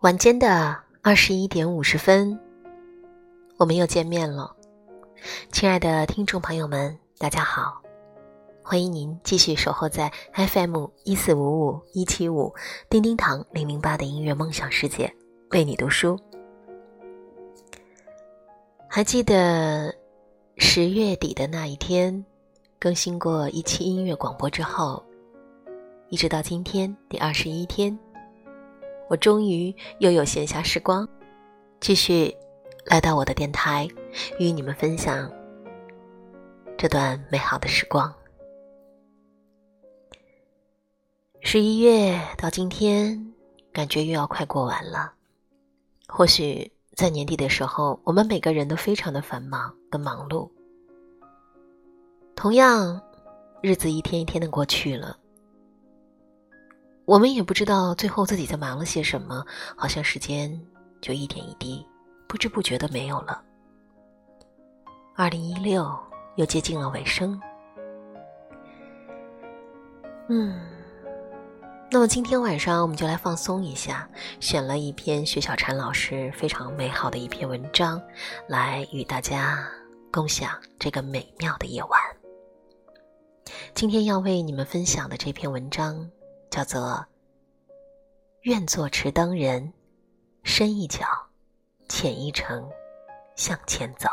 晚间的二十一点五十分，我们又见面了，亲爱的听众朋友们，大家好！欢迎您继续守候在 FM 一四五五一七五叮叮堂零零八的音乐梦想世界，为你读书。还记得十月底的那一天，更新过一期音乐广播之后，一直到今天第二十一天。我终于又有闲暇时光，继续来到我的电台，与你们分享这段美好的时光。十一月到今天，感觉又要快过完了。或许在年底的时候，我们每个人都非常的繁忙跟忙碌。同样，日子一天一天的过去了。我们也不知道最后自己在忙了些什么，好像时间就一点一滴，不知不觉的没有了。二零一六又接近了尾声，嗯，那么今天晚上我们就来放松一下，选了一篇薛小婵老师非常美好的一篇文章，来与大家共享这个美妙的夜晚。今天要为你们分享的这篇文章。叫做“愿做持灯人，深一脚，浅一程，向前走。”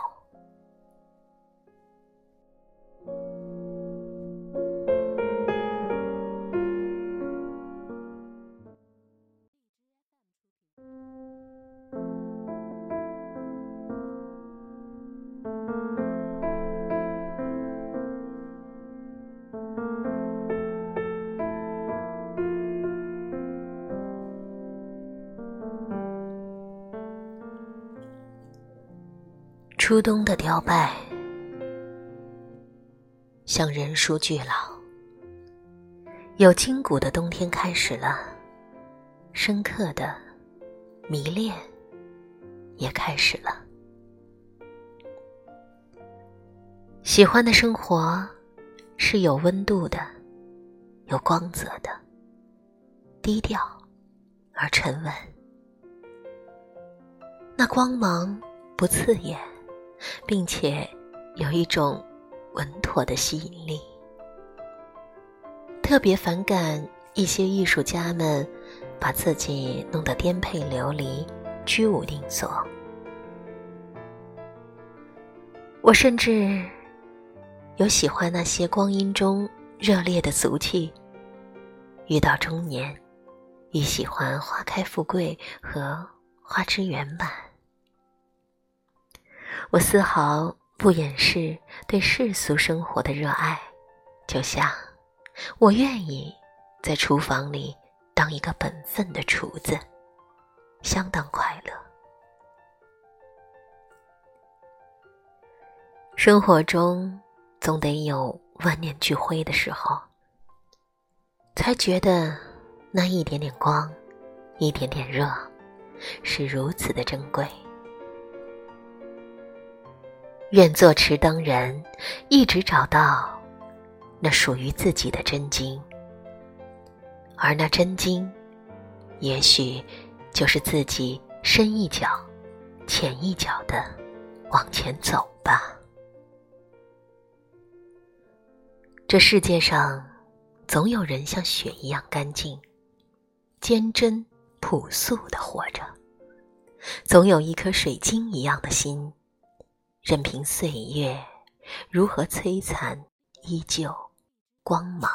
初冬的凋败，像人书俱老。有筋骨的冬天开始了，深刻的迷恋也开始了。喜欢的生活是有温度的，有光泽的，低调而沉稳，那光芒不刺眼。并且有一种稳妥的吸引力。特别反感一些艺术家们把自己弄得颠沛流离、居无定所。我甚至有喜欢那些光阴中热烈的俗气。遇到中年，亦喜欢花开富贵和花枝圆满。我丝毫不掩饰对世俗生活的热爱，就像我愿意在厨房里当一个本分的厨子，相当快乐。生活中总得有万念俱灰的时候，才觉得那一点点光，一点点热，是如此的珍贵。愿做持灯人，一直找到那属于自己的真经，而那真经，也许就是自己深一脚、浅一脚的往前走吧。这世界上，总有人像雪一样干净、坚贞、朴素的活着；总有一颗水晶一样的心。任凭岁月如何摧残，依旧光芒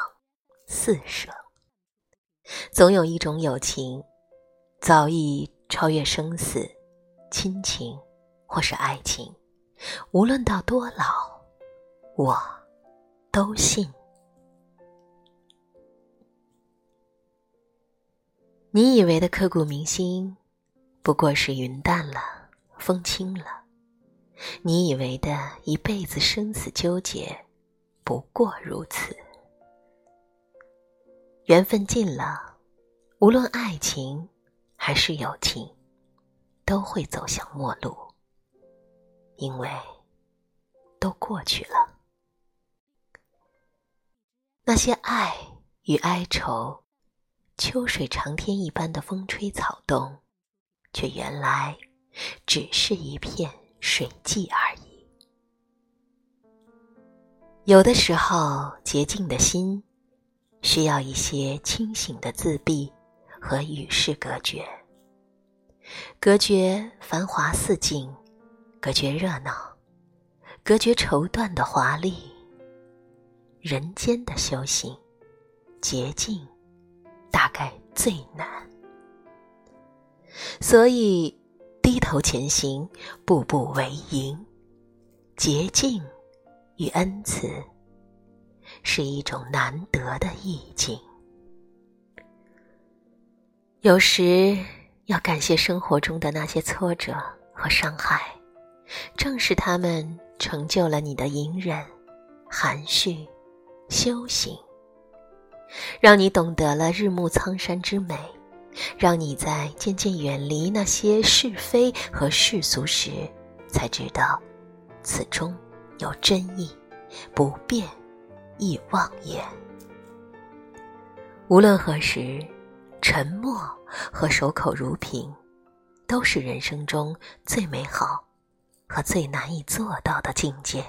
四射。总有一种友情，早已超越生死、亲情或是爱情。无论到多老，我都信。你以为的刻骨铭心，不过是云淡了，风轻了。你以为的一辈子生死纠结，不过如此。缘分尽了，无论爱情还是友情，都会走向陌路，因为都过去了。那些爱与哀愁，秋水长天一般的风吹草动，却原来只是一片水迹而已。有的时候，洁净的心。需要一些清醒的自闭和与世隔绝，隔绝繁华似锦，隔绝热闹，隔绝绸缎的华丽。人间的修行，洁净大概最难，所以低头前行，步步为营，洁净与恩慈。是一种难得的意境。有时要感谢生活中的那些挫折和伤害，正是他们成就了你的隐忍、含蓄、修行，让你懂得了日暮苍山之美，让你在渐渐远离那些是非和世俗时，才知道此中有真意，不变。亦妄言。无论何时，沉默和守口如瓶，都是人生中最美好和最难以做到的境界。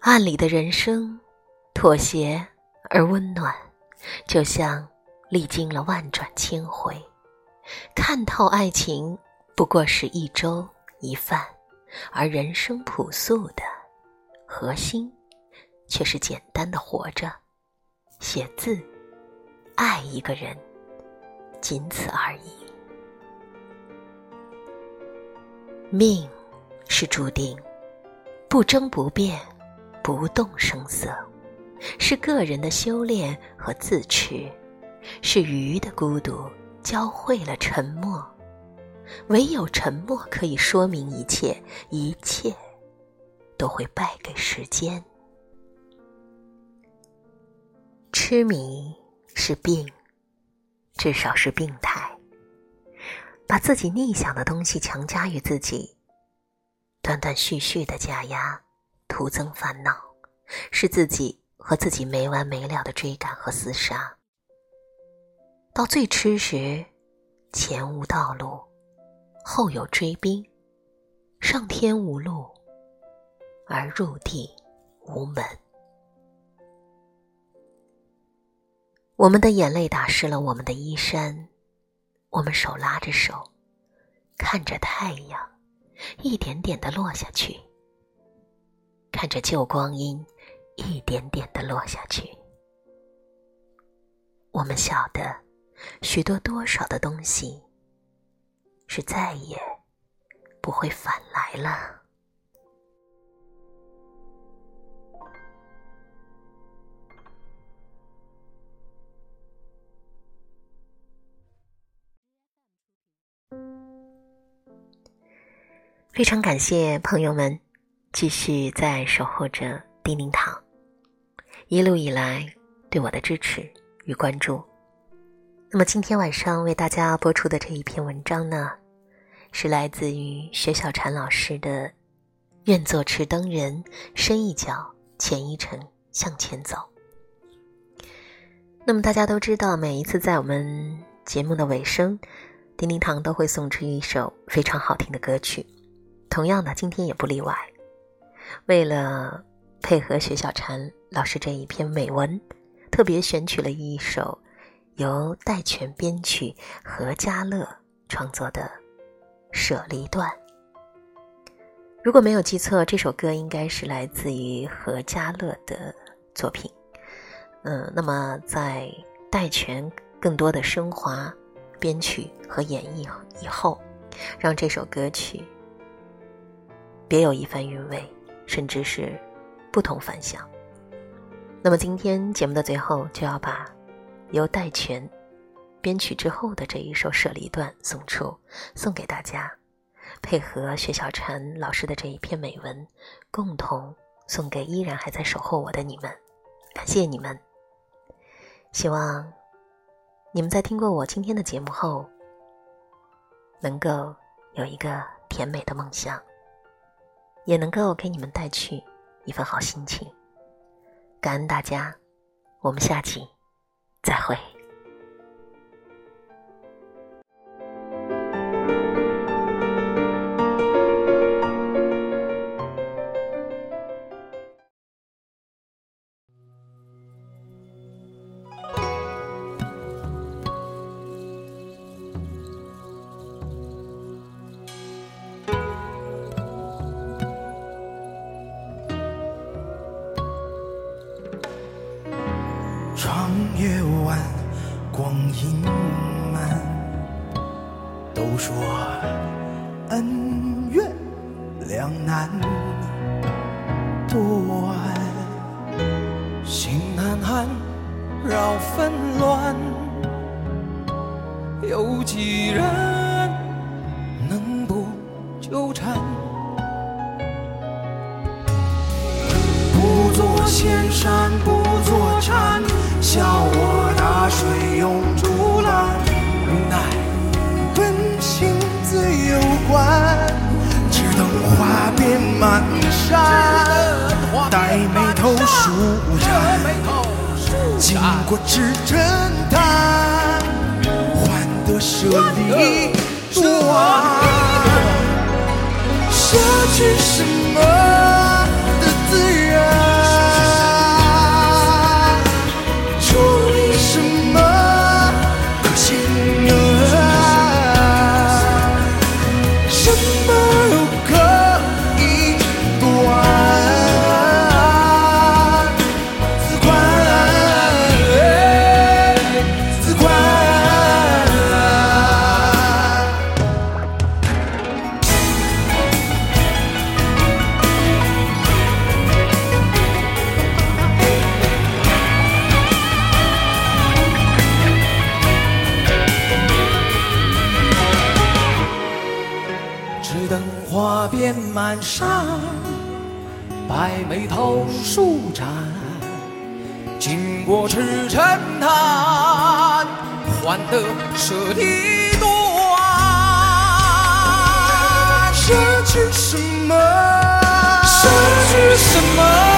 暗里的人生，妥协而温暖，就像历经了万转千回，看透爱情不过是一粥一饭，而人生朴素的。核心，却是简单的活着，写字，爱一个人，仅此而已。命是注定，不争不辩，不动声色，是个人的修炼和自持，是鱼的孤独教会了沉默，唯有沉默可以说明一切，一切。都会败给时间。痴迷是病，至少是病态。把自己逆想的东西强加于自己，断断续续的加压，徒增烦恼，是自己和自己没完没了的追赶和厮杀。到最痴时，前无道路，后有追兵，上天无路。而入地无门，我们的眼泪打湿了我们的衣衫，我们手拉着手，看着太阳一点点的落下去，看着旧光阴一点点的落下去，我们晓得许多多少的东西是再也不会返来了。非常感谢朋友们继续在守候着叮叮堂，一路以来对我的支持与关注。那么今天晚上为大家播出的这一篇文章呢，是来自于薛小婵老师的《愿做持灯人，深一脚，浅一程，向前走》。那么大家都知道，每一次在我们节目的尾声，叮叮堂都会送出一首非常好听的歌曲。同样的，今天也不例外。为了配合薛小婵老师这一篇美文，特别选取了一首由戴荃编曲、何家乐创作的《舍离段》。如果没有记错，这首歌应该是来自于何家乐的作品。嗯，那么在戴荃更多的升华、编曲和演绎以后，让这首歌曲。别有一番韵味，甚至是不同凡响。那么今天节目的最后，就要把由戴荃编曲之后的这一首《舍离段》送出，送给大家。配合薛小婵老师的这一篇美文，共同送给依然还在守候我的你们，感谢你们。希望你们在听过我今天的节目后，能够有一个甜美的梦想，也能够给你们带去一份好心情。感恩大家，我们下期再会。长夜晚，光阴慢。都说恩怨两难断，心难安，扰纷乱。有几人能不纠缠？不做仙山，满山，带眉头舒展，经过至真潭，换得舍利断。舍去什么？白眉头，舒展，经过赤尘滩，换得舍利断。失去什么？失去什么？